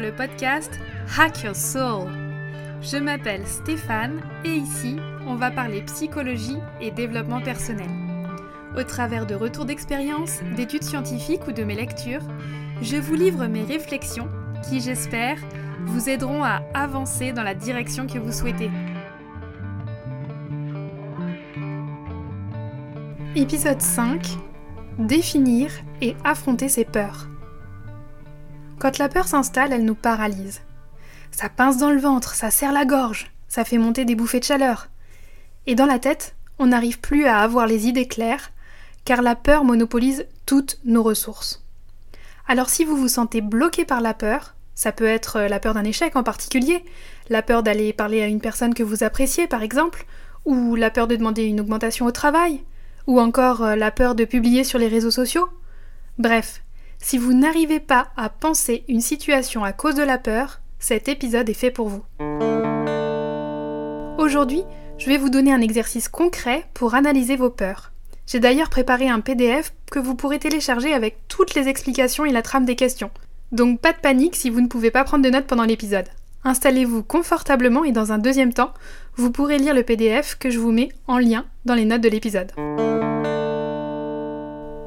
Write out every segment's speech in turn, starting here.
le podcast Hack Your Soul. Je m'appelle Stéphane et ici, on va parler psychologie et développement personnel. Au travers de retours d'expérience, d'études scientifiques ou de mes lectures, je vous livre mes réflexions qui, j'espère, vous aideront à avancer dans la direction que vous souhaitez. Épisode 5 Définir et affronter ses peurs. Quand la peur s'installe, elle nous paralyse. Ça pince dans le ventre, ça serre la gorge, ça fait monter des bouffées de chaleur. Et dans la tête, on n'arrive plus à avoir les idées claires, car la peur monopolise toutes nos ressources. Alors si vous vous sentez bloqué par la peur, ça peut être la peur d'un échec en particulier, la peur d'aller parler à une personne que vous appréciez par exemple, ou la peur de demander une augmentation au travail, ou encore euh, la peur de publier sur les réseaux sociaux. Bref, si vous n'arrivez pas à penser une situation à cause de la peur, cet épisode est fait pour vous. Aujourd'hui, je vais vous donner un exercice concret pour analyser vos peurs. J'ai d'ailleurs préparé un PDF que vous pourrez télécharger avec toutes les explications et la trame des questions. Donc pas de panique si vous ne pouvez pas prendre de notes pendant l'épisode. Installez-vous confortablement et dans un deuxième temps, vous pourrez lire le PDF que je vous mets en lien dans les notes de l'épisode.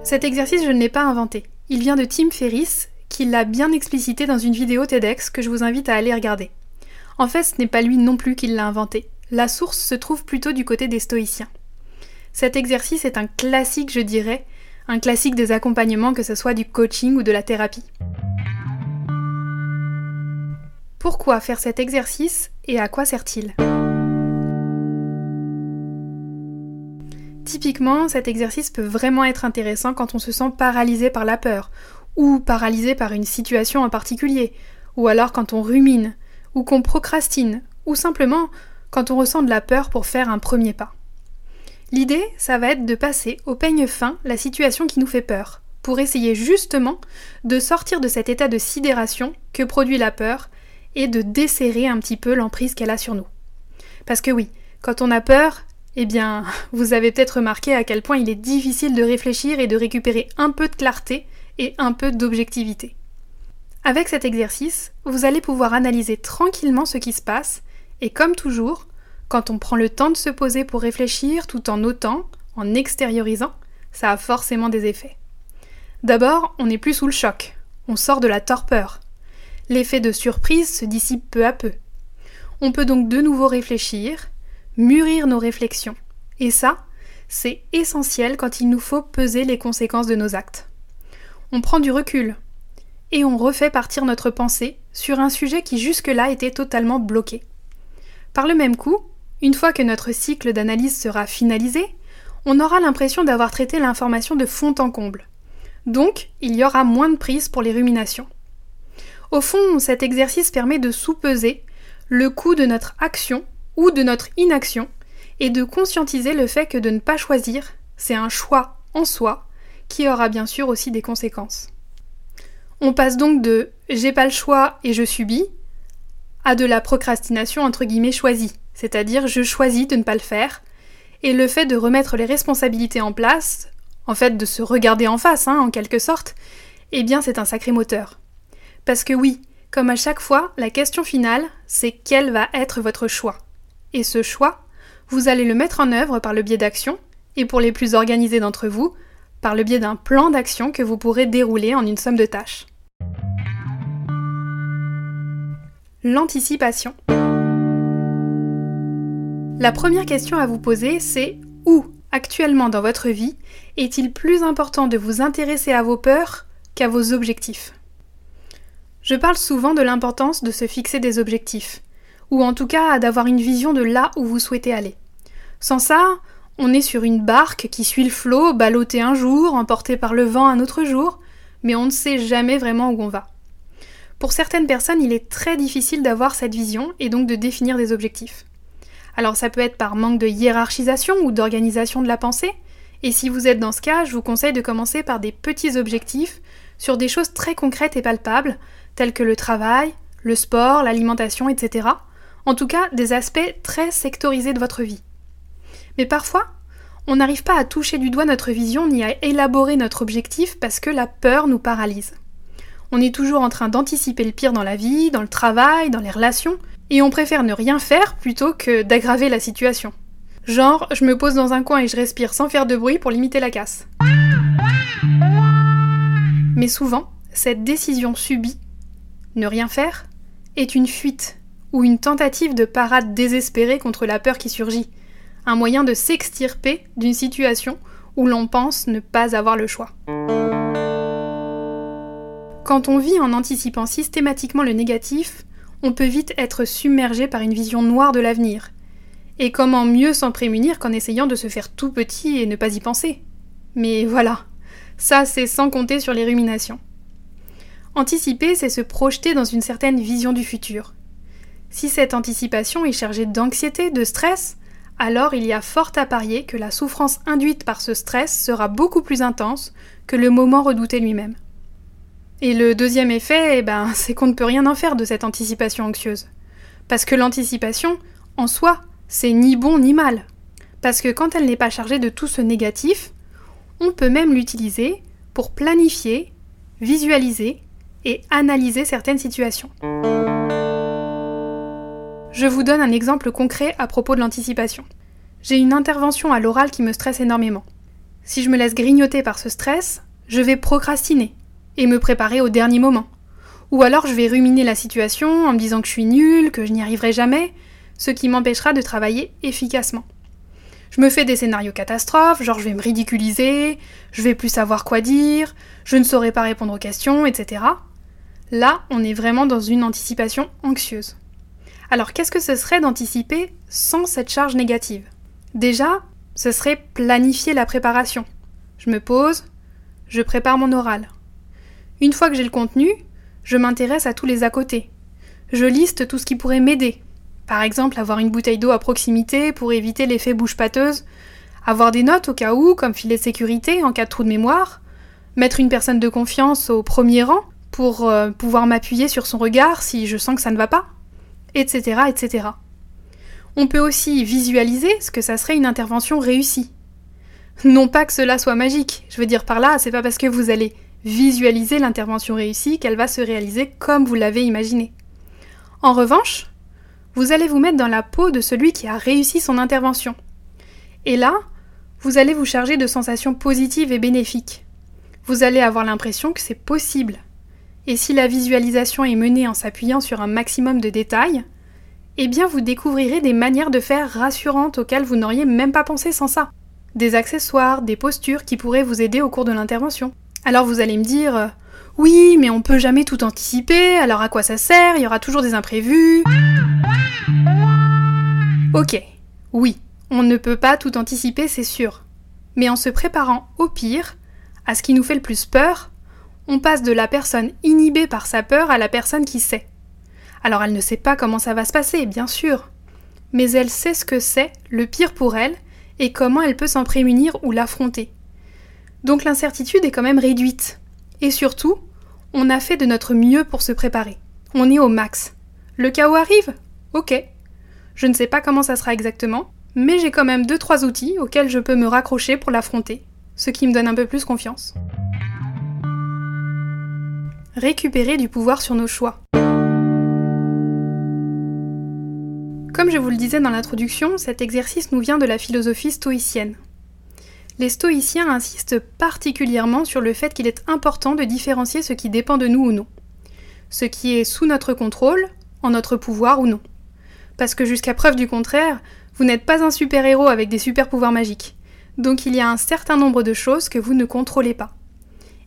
Cet exercice, je ne l'ai pas inventé. Il vient de Tim Ferriss, qui l'a bien explicité dans une vidéo TEDx que je vous invite à aller regarder. En fait, ce n'est pas lui non plus qui l'a inventé. La source se trouve plutôt du côté des stoïciens. Cet exercice est un classique, je dirais, un classique des accompagnements, que ce soit du coaching ou de la thérapie. Pourquoi faire cet exercice et à quoi sert-il? Typiquement, cet exercice peut vraiment être intéressant quand on se sent paralysé par la peur, ou paralysé par une situation en particulier, ou alors quand on rumine, ou qu'on procrastine, ou simplement quand on ressent de la peur pour faire un premier pas. L'idée, ça va être de passer au peigne fin la situation qui nous fait peur, pour essayer justement de sortir de cet état de sidération que produit la peur et de desserrer un petit peu l'emprise qu'elle a sur nous. Parce que oui, quand on a peur, eh bien, vous avez peut-être remarqué à quel point il est difficile de réfléchir et de récupérer un peu de clarté et un peu d'objectivité. Avec cet exercice, vous allez pouvoir analyser tranquillement ce qui se passe, et comme toujours, quand on prend le temps de se poser pour réfléchir tout en notant, en extériorisant, ça a forcément des effets. D'abord, on n'est plus sous le choc, on sort de la torpeur. L'effet de surprise se dissipe peu à peu. On peut donc de nouveau réfléchir, mûrir nos réflexions. Et ça, c'est essentiel quand il nous faut peser les conséquences de nos actes. On prend du recul et on refait partir notre pensée sur un sujet qui jusque-là était totalement bloqué. Par le même coup, une fois que notre cycle d'analyse sera finalisé, on aura l'impression d'avoir traité l'information de fond en comble. Donc, il y aura moins de prise pour les ruminations. Au fond, cet exercice permet de sous-peser le coût de notre action ou de notre inaction et de conscientiser le fait que de ne pas choisir, c'est un choix en soi qui aura bien sûr aussi des conséquences. On passe donc de j'ai pas le choix et je subis à de la procrastination entre guillemets choisie, c'est-à-dire je choisis de ne pas le faire, et le fait de remettre les responsabilités en place, en fait de se regarder en face hein, en quelque sorte, eh bien c'est un sacré moteur. Parce que oui, comme à chaque fois, la question finale, c'est quel va être votre choix? Et ce choix, vous allez le mettre en œuvre par le biais d'actions, et pour les plus organisés d'entre vous, par le biais d'un plan d'action que vous pourrez dérouler en une somme de tâches. L'anticipation. La première question à vous poser, c'est où, actuellement dans votre vie, est-il plus important de vous intéresser à vos peurs qu'à vos objectifs? Je parle souvent de l'importance de se fixer des objectifs ou en tout cas d'avoir une vision de là où vous souhaitez aller. Sans ça, on est sur une barque qui suit le flot, ballottée un jour, emportée par le vent un autre jour, mais on ne sait jamais vraiment où on va. Pour certaines personnes, il est très difficile d'avoir cette vision et donc de définir des objectifs. Alors ça peut être par manque de hiérarchisation ou d'organisation de la pensée, et si vous êtes dans ce cas, je vous conseille de commencer par des petits objectifs sur des choses très concrètes et palpables, telles que le travail, le sport, l'alimentation, etc., en tout cas des aspects très sectorisés de votre vie. Mais parfois, on n'arrive pas à toucher du doigt notre vision ni à élaborer notre objectif parce que la peur nous paralyse. On est toujours en train d'anticiper le pire dans la vie, dans le travail, dans les relations, et on préfère ne rien faire plutôt que d'aggraver la situation. Genre, je me pose dans un coin et je respire sans faire de bruit pour limiter la casse. Mais souvent, cette décision subie, ne rien faire, est une fuite ou une tentative de parade désespérée contre la peur qui surgit, un moyen de s'extirper d'une situation où l'on pense ne pas avoir le choix. Quand on vit en anticipant systématiquement le négatif, on peut vite être submergé par une vision noire de l'avenir. Et comment mieux s'en prémunir qu'en essayant de se faire tout petit et ne pas y penser? Mais voilà, ça c'est sans compter sur les ruminations. Anticiper, c'est se projeter dans une certaine vision du futur. Si cette anticipation est chargée d'anxiété, de stress, alors il y a fort à parier que la souffrance induite par ce stress sera beaucoup plus intense que le moment redouté lui-même. Et le deuxième effet, eh ben, c'est qu'on ne peut rien en faire de cette anticipation anxieuse. Parce que l'anticipation, en soi, c'est ni bon ni mal. Parce que quand elle n'est pas chargée de tout ce négatif, on peut même l'utiliser pour planifier, visualiser et analyser certaines situations. Je vous donne un exemple concret à propos de l'anticipation. J'ai une intervention à l'oral qui me stresse énormément. Si je me laisse grignoter par ce stress, je vais procrastiner et me préparer au dernier moment. Ou alors je vais ruminer la situation en me disant que je suis nulle, que je n'y arriverai jamais, ce qui m'empêchera de travailler efficacement. Je me fais des scénarios catastrophes, genre je vais me ridiculiser, je vais plus savoir quoi dire, je ne saurai pas répondre aux questions, etc. Là, on est vraiment dans une anticipation anxieuse. Alors qu'est-ce que ce serait d'anticiper sans cette charge négative? Déjà, ce serait planifier la préparation. Je me pose, je prépare mon oral. Une fois que j'ai le contenu, je m'intéresse à tous les à côté. Je liste tout ce qui pourrait m'aider. Par exemple, avoir une bouteille d'eau à proximité pour éviter l'effet bouche pâteuse, avoir des notes au cas où, comme filet de sécurité en cas de trou de mémoire, mettre une personne de confiance au premier rang pour euh, pouvoir m'appuyer sur son regard si je sens que ça ne va pas, etc., etc. On peut aussi visualiser ce que ça serait une intervention réussie. Non pas que cela soit magique, je veux dire par là, c'est pas parce que vous allez visualiser l'intervention réussie qu'elle va se réaliser comme vous l'avez imaginé. En revanche, vous allez vous mettre dans la peau de celui qui a réussi son intervention. Et là, vous allez vous charger de sensations positives et bénéfiques. Vous allez avoir l'impression que c'est possible. Et si la visualisation est menée en s'appuyant sur un maximum de détails, eh bien vous découvrirez des manières de faire rassurantes auxquelles vous n'auriez même pas pensé sans ça. Des accessoires, des postures qui pourraient vous aider au cours de l'intervention. Alors vous allez me dire Oui, mais on peut jamais tout anticiper, alors à quoi ça sert? Il y aura toujours des imprévus. Ok, oui, on ne peut pas tout anticiper, c'est sûr. Mais en se préparant au pire, à ce qui nous fait le plus peur, on passe de la personne inhibée par sa peur à la personne qui sait. Alors elle ne sait pas comment ça va se passer, bien sûr, mais elle sait ce que c'est, le pire pour elle, et comment elle peut s'en prémunir ou l'affronter. Donc l'incertitude est quand même réduite. Et surtout, on a fait de notre mieux pour se préparer. On est au max. Le chaos arrive? Ok. Je ne sais pas comment ça sera exactement, mais j'ai quand même 2-3 outils auxquels je peux me raccrocher pour l'affronter, ce qui me donne un peu plus confiance. Récupérer du pouvoir sur nos choix. Comme je vous le disais dans l'introduction, cet exercice nous vient de la philosophie stoïcienne les stoïciens insistent particulièrement sur le fait qu'il est important de différencier ce qui dépend de nous ou non. Ce qui est sous notre contrôle, en notre pouvoir ou non. Parce que jusqu'à preuve du contraire, vous n'êtes pas un super-héros avec des super-pouvoirs magiques. Donc il y a un certain nombre de choses que vous ne contrôlez pas.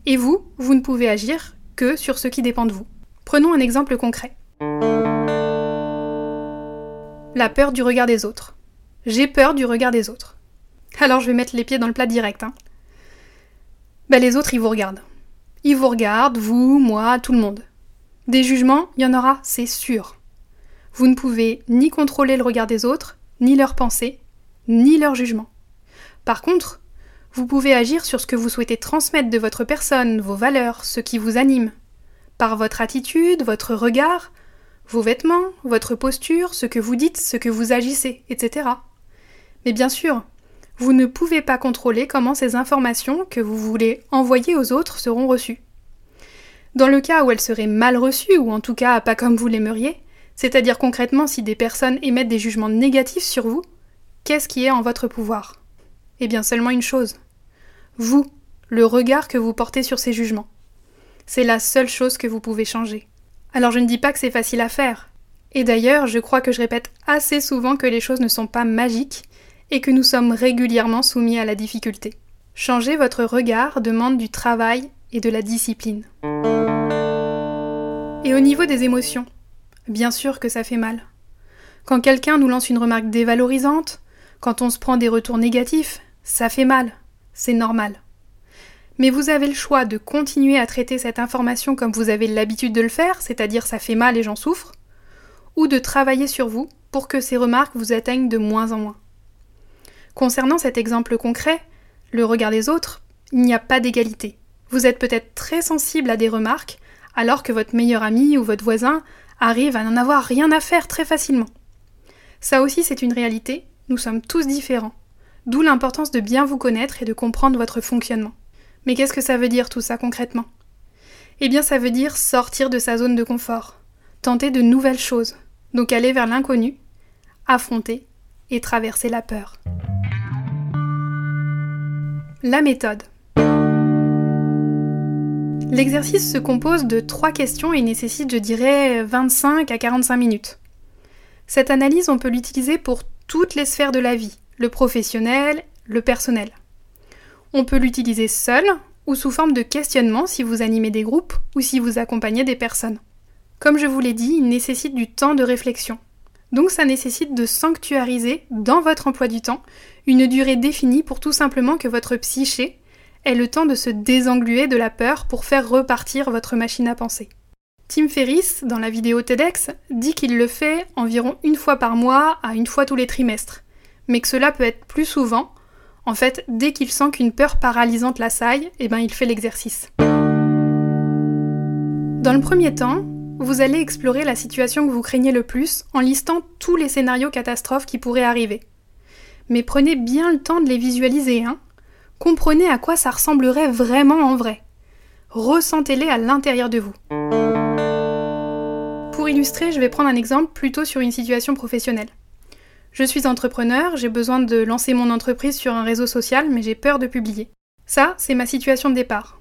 Et vous, vous ne pouvez agir que sur ce qui dépend de vous. Prenons un exemple concret. La peur du regard des autres. J'ai peur du regard des autres. Alors je vais mettre les pieds dans le plat direct. Hein. Ben, les autres, ils vous regardent. Ils vous regardent, vous, moi, tout le monde. Des jugements, il y en aura, c'est sûr. Vous ne pouvez ni contrôler le regard des autres, ni leurs pensées, ni leurs jugements. Par contre, vous pouvez agir sur ce que vous souhaitez transmettre de votre personne, vos valeurs, ce qui vous anime. Par votre attitude, votre regard, vos vêtements, votre posture, ce que vous dites, ce que vous agissez, etc. Mais bien sûr, vous ne pouvez pas contrôler comment ces informations que vous voulez envoyer aux autres seront reçues. Dans le cas où elle serait mal reçue, ou en tout cas pas comme vous l'aimeriez, c'est-à-dire concrètement si des personnes émettent des jugements négatifs sur vous, qu'est-ce qui est en votre pouvoir? Eh bien seulement une chose. Vous, le regard que vous portez sur ces jugements. C'est la seule chose que vous pouvez changer. Alors je ne dis pas que c'est facile à faire. Et d'ailleurs, je crois que je répète assez souvent que les choses ne sont pas magiques et que nous sommes régulièrement soumis à la difficulté. Changer votre regard demande du travail et de la discipline. Et au niveau des émotions, bien sûr que ça fait mal. Quand quelqu'un nous lance une remarque dévalorisante, quand on se prend des retours négatifs, ça fait mal, c'est normal. Mais vous avez le choix de continuer à traiter cette information comme vous avez l'habitude de le faire, c'est-à-dire ça fait mal et j'en souffre, ou de travailler sur vous pour que ces remarques vous atteignent de moins en moins. Concernant cet exemple concret, le regard des autres, il n'y a pas d'égalité. Vous êtes peut-être très sensible à des remarques, alors que votre meilleur ami ou votre voisin arrive à n'en avoir rien à faire très facilement. Ça aussi c'est une réalité, nous sommes tous différents, d'où l'importance de bien vous connaître et de comprendre votre fonctionnement. Mais qu'est-ce que ça veut dire tout ça concrètement? Eh bien ça veut dire sortir de sa zone de confort, tenter de nouvelles choses, donc aller vers l'inconnu, affronter et traverser la peur. La méthode. L'exercice se compose de trois questions et nécessite, je dirais, 25 à 45 minutes. Cette analyse, on peut l'utiliser pour toutes les sphères de la vie, le professionnel, le personnel. On peut l'utiliser seul ou sous forme de questionnement si vous animez des groupes ou si vous accompagnez des personnes. Comme je vous l'ai dit, il nécessite du temps de réflexion. Donc ça nécessite de sanctuariser dans votre emploi du temps une durée définie pour tout simplement que votre psyché est le temps de se désengluer de la peur pour faire repartir votre machine à penser. Tim Ferriss, dans la vidéo TEDx, dit qu'il le fait environ une fois par mois à une fois tous les trimestres, mais que cela peut être plus souvent. En fait, dès qu'il sent qu'une peur paralysante l'assaille, eh ben il fait l'exercice. Dans le premier temps, vous allez explorer la situation que vous craignez le plus en listant tous les scénarios catastrophes qui pourraient arriver. Mais prenez bien le temps de les visualiser, hein, comprenez à quoi ça ressemblerait vraiment en vrai. Ressentez-les à l'intérieur de vous. Pour illustrer, je vais prendre un exemple plutôt sur une situation professionnelle. Je suis entrepreneur, j'ai besoin de lancer mon entreprise sur un réseau social, mais j'ai peur de publier. Ça, c'est ma situation de départ.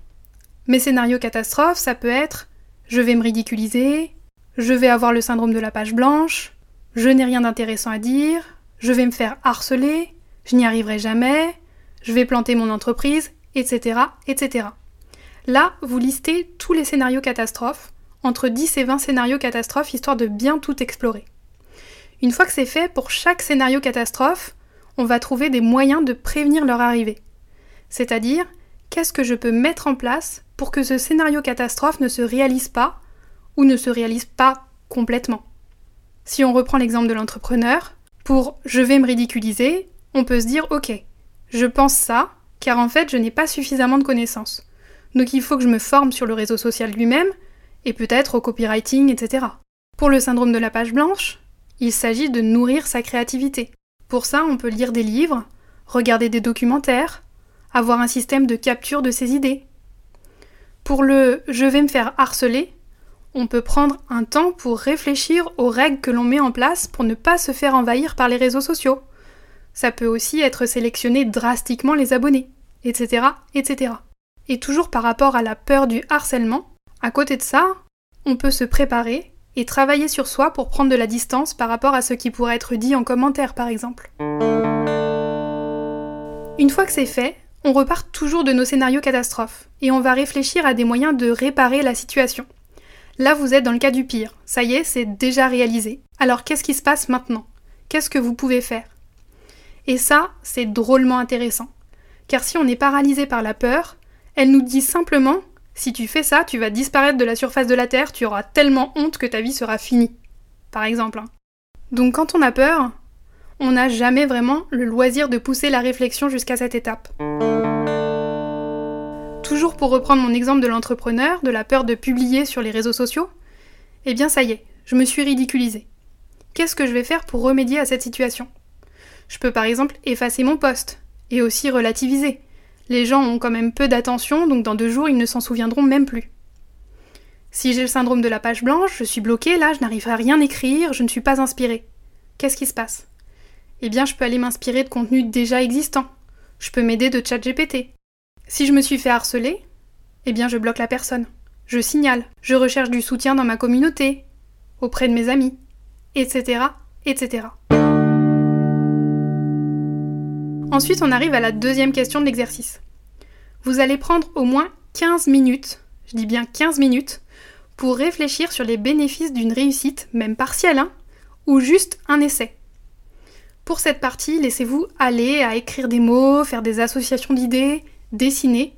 Mes scénarios catastrophes, ça peut être je vais me ridiculiser, je vais avoir le syndrome de la page blanche, je n'ai rien d'intéressant à dire, je vais me faire harceler, je n'y arriverai jamais, je vais planter mon entreprise, etc., etc. Là, vous listez tous les scénarios catastrophes, entre 10 et 20 scénarios catastrophes, histoire de bien tout explorer. Une fois que c'est fait, pour chaque scénario catastrophe, on va trouver des moyens de prévenir leur arrivée. C'est-à-dire, qu'est-ce que je peux mettre en place pour que ce scénario catastrophe ne se réalise pas ou ne se réalise pas complètement? Si on reprend l'exemple de l'entrepreneur, pour je vais me ridiculiser, on peut se dire ok, je pense ça, car en fait je n'ai pas suffisamment de connaissances. Donc il faut que je me forme sur le réseau social lui-même, et peut-être au copywriting, etc. Pour le syndrome de la page blanche, il s'agit de nourrir sa créativité. Pour ça, on peut lire des livres, regarder des documentaires, avoir un système de capture de ses idées. Pour le je vais me faire harceler, on peut prendre un temps pour réfléchir aux règles que l'on met en place pour ne pas se faire envahir par les réseaux sociaux. Ça peut aussi être sélectionner drastiquement les abonnés, etc., etc. Et toujours par rapport à la peur du harcèlement, à côté de ça, on peut se préparer et travailler sur soi pour prendre de la distance par rapport à ce qui pourrait être dit en commentaire par exemple. Une fois que c'est fait, on repart toujours de nos scénarios catastrophes et on va réfléchir à des moyens de réparer la situation. Là, vous êtes dans le cas du pire. Ça y est, c'est déjà réalisé. Alors qu'est-ce qui se passe maintenant? Qu'est-ce que vous pouvez faire? Et ça, c'est drôlement intéressant. Car si on est paralysé par la peur, elle nous dit simplement si tu fais ça, tu vas disparaître de la surface de la Terre, tu auras tellement honte que ta vie sera finie. Par exemple. Hein. Donc quand on a peur, on n'a jamais vraiment le loisir de pousser la réflexion jusqu'à cette étape. Toujours pour reprendre mon exemple de l'entrepreneur, de la peur de publier sur les réseaux sociaux, eh bien ça y est, je me suis ridiculisée. Qu'est-ce que je vais faire pour remédier à cette situation? Je peux par exemple effacer mon poste et aussi relativiser. Les gens ont quand même peu d'attention, donc dans deux jours, ils ne s'en souviendront même plus. Si j'ai le syndrome de la page blanche, je suis bloquée, là, je n'arrive à rien écrire, je ne suis pas inspirée. Qu'est-ce qui se passe? Eh bien, je peux aller m'inspirer de contenus déjà existants. Je peux m'aider de ChatGPT. Si je me suis fait harceler, eh bien, je bloque la personne. Je signale, je recherche du soutien dans ma communauté, auprès de mes amis, etc., etc. Ensuite, on arrive à la deuxième question de l'exercice. Vous allez prendre au moins 15 minutes, je dis bien 15 minutes, pour réfléchir sur les bénéfices d'une réussite, même partielle, hein, ou juste un essai. Pour cette partie, laissez-vous aller à écrire des mots, faire des associations d'idées, dessiner.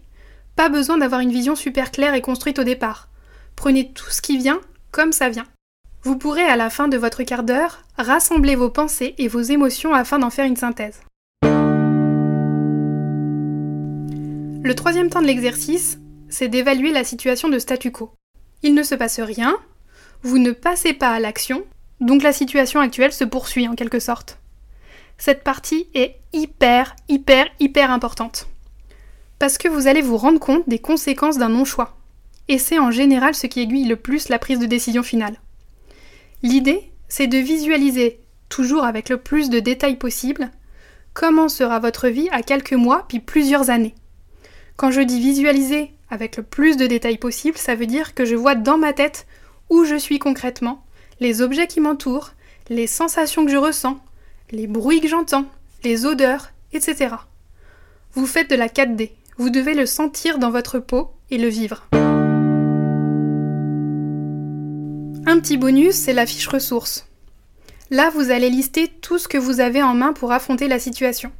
Pas besoin d'avoir une vision super claire et construite au départ. Prenez tout ce qui vient comme ça vient. Vous pourrez à la fin de votre quart d'heure rassembler vos pensées et vos émotions afin d'en faire une synthèse. Le troisième temps de l'exercice, c'est d'évaluer la situation de statu quo. Il ne se passe rien, vous ne passez pas à l'action, donc la situation actuelle se poursuit en quelque sorte. Cette partie est hyper, hyper, hyper importante. Parce que vous allez vous rendre compte des conséquences d'un non-choix. Et c'est en général ce qui aiguille le plus la prise de décision finale. L'idée, c'est de visualiser, toujours avec le plus de détails possible, comment sera votre vie à quelques mois puis plusieurs années. Quand je dis visualiser avec le plus de détails possible, ça veut dire que je vois dans ma tête où je suis concrètement, les objets qui m'entourent, les sensations que je ressens, les bruits que j'entends, les odeurs, etc. Vous faites de la 4D, vous devez le sentir dans votre peau et le vivre. Un petit bonus, c'est la fiche ressources. Là, vous allez lister tout ce que vous avez en main pour affronter la situation.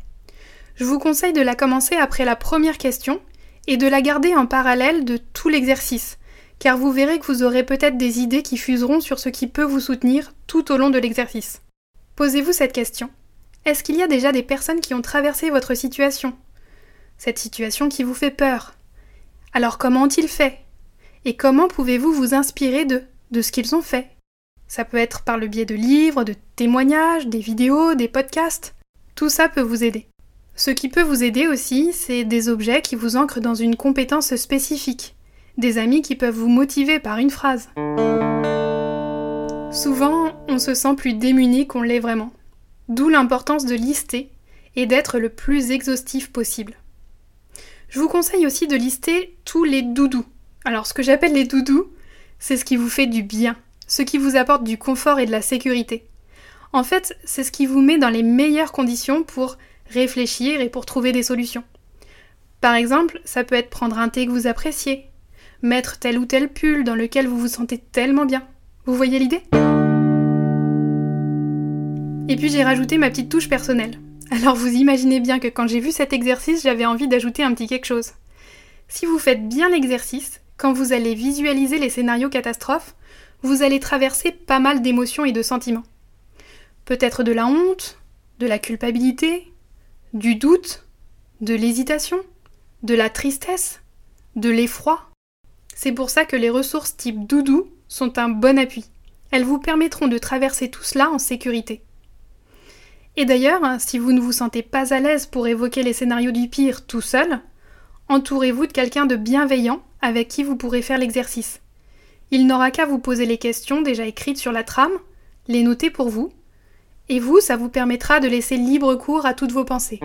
Je vous conseille de la commencer après la première question et de la garder en parallèle de tout l'exercice, car vous verrez que vous aurez peut-être des idées qui fuseront sur ce qui peut vous soutenir tout au long de l'exercice. Posez-vous cette question. Est-ce qu'il y a déjà des personnes qui ont traversé votre situation? Cette situation qui vous fait peur Alors comment ont-ils fait? Et comment pouvez-vous vous inspirer d'eux de ce qu'ils ont fait? Ça peut être par le biais de livres, de témoignages, des vidéos, des podcasts. Tout ça peut vous aider. Ce qui peut vous aider aussi, c'est des objets qui vous ancrent dans une compétence spécifique, des amis qui peuvent vous motiver par une phrase. Souvent, on se sent plus démuni qu'on l'est vraiment. D'où l'importance de lister et d'être le plus exhaustif possible. Je vous conseille aussi de lister tous les doudous. Alors ce que j'appelle les doudous, c'est ce qui vous fait du bien, ce qui vous apporte du confort et de la sécurité. En fait, c'est ce qui vous met dans les meilleures conditions pour réfléchir et pour trouver des solutions. Par exemple, ça peut être prendre un thé que vous appréciez, mettre tel ou tel pull dans lequel vous vous sentez tellement bien. Vous voyez l'idée? Et puis j'ai rajouté ma petite touche personnelle. Alors vous imaginez bien que quand j'ai vu cet exercice, j'avais envie d'ajouter un petit quelque chose. Si vous faites bien l'exercice, quand vous allez visualiser les scénarios catastrophes, vous allez traverser pas mal d'émotions et de sentiments. Peut-être de la honte, de la culpabilité, du doute, de l'hésitation, de la tristesse, de l'effroi. C'est pour ça que les ressources type doudou sont un bon appui. Elles vous permettront de traverser tout cela en sécurité. Et d'ailleurs, si vous ne vous sentez pas à l'aise pour évoquer les scénarios du pire tout seul, entourez-vous de quelqu'un de bienveillant avec qui vous pourrez faire l'exercice. Il n'aura qu'à vous poser les questions déjà écrites sur la trame, les noter pour vous, et vous, ça vous permettra de laisser libre cours à toutes vos pensées.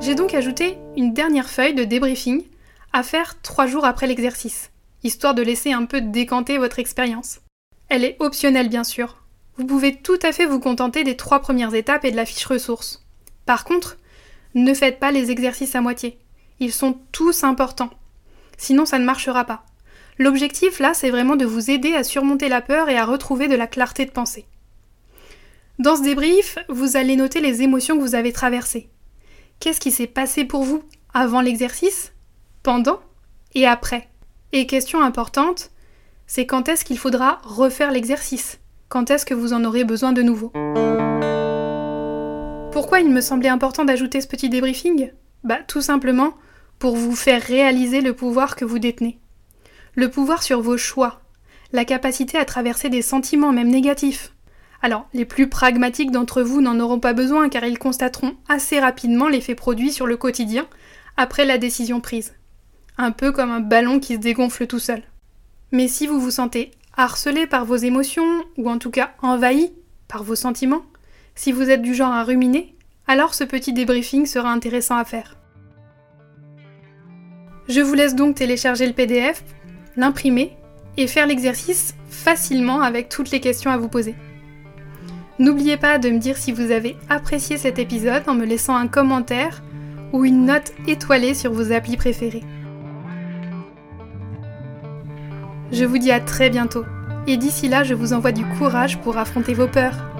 J'ai donc ajouté une dernière feuille de débriefing à faire trois jours après l'exercice, histoire de laisser un peu décanter votre expérience. Elle est optionnelle bien sûr. Vous pouvez tout à fait vous contenter des trois premières étapes et de la fiche ressources. Par contre, ne faites pas les exercices à moitié. Ils sont tous importants. Sinon, ça ne marchera pas. L'objectif, là, c'est vraiment de vous aider à surmonter la peur et à retrouver de la clarté de pensée. Dans ce débrief, vous allez noter les émotions que vous avez traversées. Qu'est-ce qui s'est passé pour vous avant l'exercice, pendant et après? Et question importante, c'est quand est-ce qu'il faudra refaire l'exercice? Quand est-ce que vous en aurez besoin de nouveau? Pourquoi il me semblait important d'ajouter ce petit débriefing? Bah tout simplement pour vous faire réaliser le pouvoir que vous détenez. Le pouvoir sur vos choix, la capacité à traverser des sentiments même négatifs. Alors, les plus pragmatiques d'entre vous n'en auront pas besoin car ils constateront assez rapidement l'effet produit sur le quotidien après la décision prise. Un peu comme un ballon qui se dégonfle tout seul. Mais si vous vous sentez harcelé par vos émotions, ou en tout cas envahi par vos sentiments, si vous êtes du genre à ruminer, alors ce petit débriefing sera intéressant à faire. Je vous laisse donc télécharger le PDF, l'imprimer et faire l'exercice facilement avec toutes les questions à vous poser. N'oubliez pas de me dire si vous avez apprécié cet épisode en me laissant un commentaire ou une note étoilée sur vos applis préférés. Je vous dis à très bientôt et d'ici là je vous envoie du courage pour affronter vos peurs.